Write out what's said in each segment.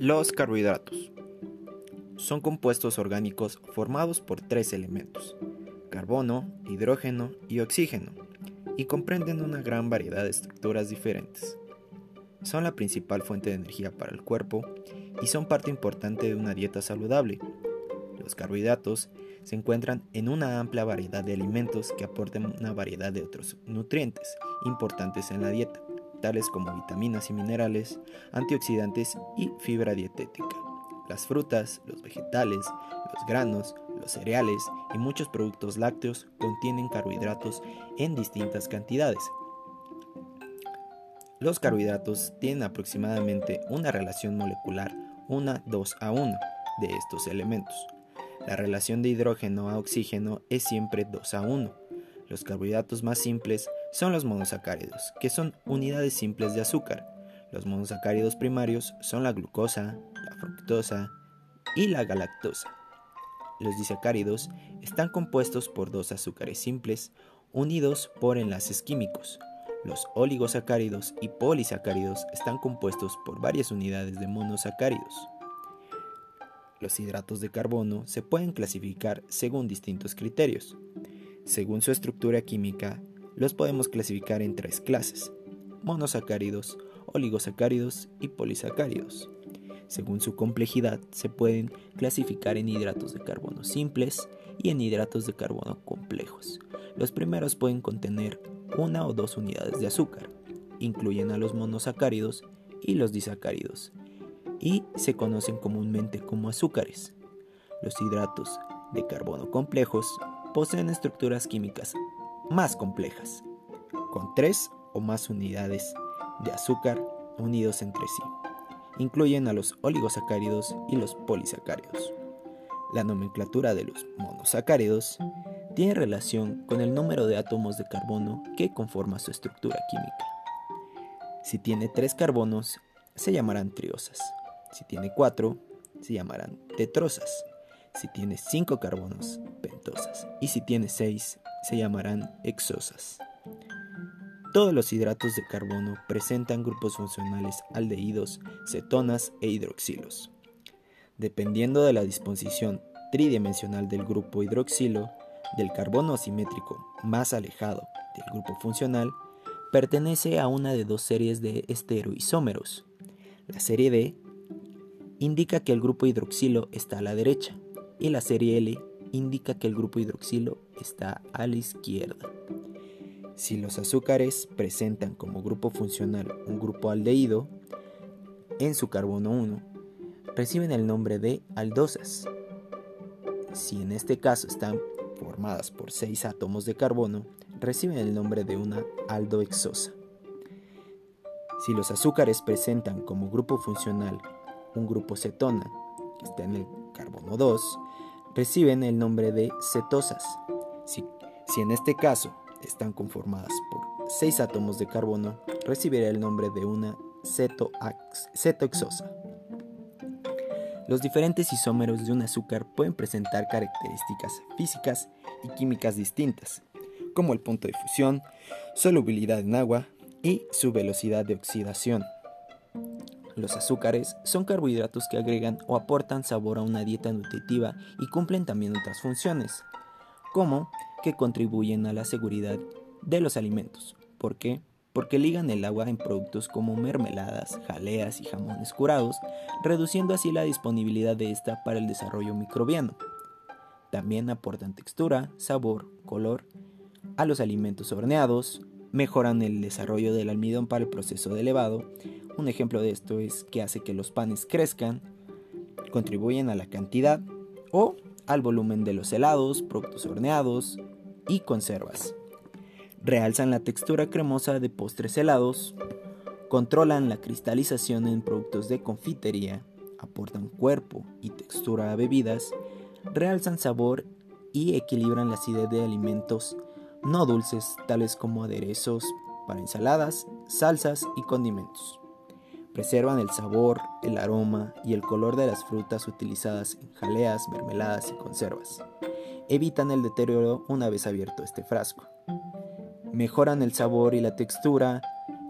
Los carbohidratos son compuestos orgánicos formados por tres elementos, carbono, hidrógeno y oxígeno, y comprenden una gran variedad de estructuras diferentes. Son la principal fuente de energía para el cuerpo y son parte importante de una dieta saludable. Los carbohidratos se encuentran en una amplia variedad de alimentos que aportan una variedad de otros nutrientes importantes en la dieta como vitaminas y minerales, antioxidantes y fibra dietética. Las frutas, los vegetales, los granos, los cereales y muchos productos lácteos contienen carbohidratos en distintas cantidades. Los carbohidratos tienen aproximadamente una relación molecular 1 2 a 1 de estos elementos. La relación de hidrógeno a oxígeno es siempre 2 a 1. Los carbohidratos más simples son los monosacáridos, que son unidades simples de azúcar. Los monosacáridos primarios son la glucosa, la fructosa y la galactosa. Los disacáridos están compuestos por dos azúcares simples unidos por enlaces químicos. Los oligosacáridos y polisacáridos están compuestos por varias unidades de monosacáridos. Los hidratos de carbono se pueden clasificar según distintos criterios. Según su estructura química, los podemos clasificar en tres clases, monosacáridos, oligosacáridos y polisacáridos. Según su complejidad, se pueden clasificar en hidratos de carbono simples y en hidratos de carbono complejos. Los primeros pueden contener una o dos unidades de azúcar, incluyen a los monosacáridos y los disacáridos, y se conocen comúnmente como azúcares. Los hidratos de carbono complejos poseen estructuras químicas más complejas, con tres o más unidades de azúcar unidos entre sí. Incluyen a los oligosacáridos y los polisacáridos. La nomenclatura de los monosacáridos tiene relación con el número de átomos de carbono que conforma su estructura química. Si tiene tres carbonos, se llamarán triosas. Si tiene cuatro, se llamarán tetrosas. Si tiene cinco carbonos, pentosas. Y si tiene seis, se llamarán exosas. Todos los hidratos de carbono presentan grupos funcionales aldehídos, cetonas e hidroxilos. Dependiendo de la disposición tridimensional del grupo hidroxilo, del carbono asimétrico más alejado del grupo funcional, pertenece a una de dos series de esteroisómeros. La serie D indica que el grupo hidroxilo está a la derecha y la serie L indica que el grupo hidroxilo está a la izquierda. Si los azúcares presentan como grupo funcional un grupo aldehído, en su carbono 1, reciben el nombre de aldosas. Si en este caso están formadas por 6 átomos de carbono, reciben el nombre de una aldohexosa. Si los azúcares presentan como grupo funcional un grupo cetona, que está en el carbono 2, reciben el nombre de cetosas. Si, en este caso están conformadas por 6 átomos de carbono, recibirá el nombre de una cetoexosa. Los diferentes isómeros de un azúcar pueden presentar características físicas y químicas distintas, como el punto de fusión, solubilidad en agua y su velocidad de oxidación. Los azúcares son carbohidratos que agregan o aportan sabor a una dieta nutritiva y cumplen también otras funciones, como que contribuyen a la seguridad de los alimentos. ¿Por qué? Porque ligan el agua en productos como mermeladas, jaleas y jamones curados, reduciendo así la disponibilidad de esta para el desarrollo microbiano. También aportan textura, sabor, color a los alimentos horneados, mejoran el desarrollo del almidón para el proceso de elevado, un ejemplo de esto es que hace que los panes crezcan, contribuyen a la cantidad o al volumen de los helados, productos horneados y conservas. Realzan la textura cremosa de postres helados, controlan la cristalización en productos de confitería, aportan cuerpo y textura a bebidas, realzan sabor y equilibran la acidez de alimentos no dulces tales como aderezos para ensaladas, salsas y condimentos. Preservan el sabor, el aroma y el color de las frutas utilizadas en jaleas, mermeladas y conservas. Evitan el deterioro una vez abierto este frasco. Mejoran el sabor y la textura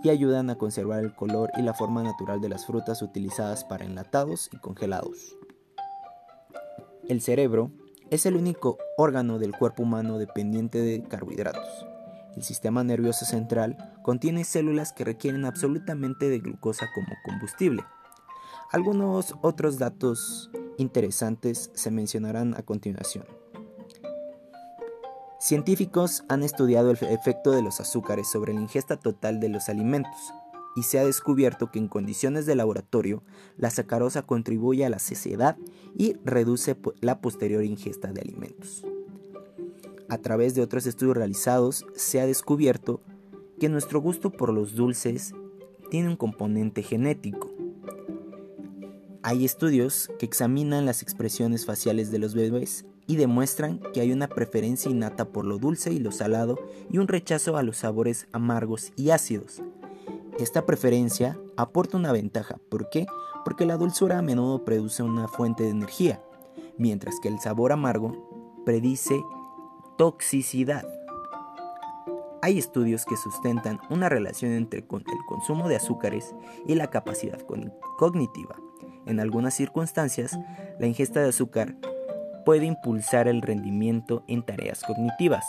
y ayudan a conservar el color y la forma natural de las frutas utilizadas para enlatados y congelados. El cerebro es el único órgano del cuerpo humano dependiente de carbohidratos. El sistema nervioso central contiene células que requieren absolutamente de glucosa como combustible. Algunos otros datos interesantes se mencionarán a continuación. Científicos han estudiado el efecto de los azúcares sobre la ingesta total de los alimentos y se ha descubierto que en condiciones de laboratorio la sacarosa contribuye a la saciedad y reduce la posterior ingesta de alimentos. A través de otros estudios realizados se ha descubierto que nuestro gusto por los dulces tiene un componente genético. Hay estudios que examinan las expresiones faciales de los bebés y demuestran que hay una preferencia innata por lo dulce y lo salado y un rechazo a los sabores amargos y ácidos. Esta preferencia aporta una ventaja. ¿Por qué? Porque la dulzura a menudo produce una fuente de energía, mientras que el sabor amargo predice toxicidad. Hay estudios que sustentan una relación entre el consumo de azúcares y la capacidad cognitiva. En algunas circunstancias, la ingesta de azúcar puede impulsar el rendimiento en tareas cognitivas,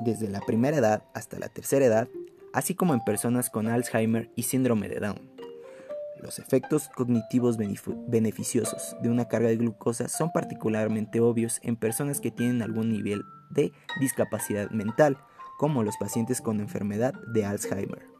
desde la primera edad hasta la tercera edad, así como en personas con Alzheimer y síndrome de Down. Los efectos cognitivos beneficiosos de una carga de glucosa son particularmente obvios en personas que tienen algún nivel de discapacidad mental, como los pacientes con enfermedad de Alzheimer.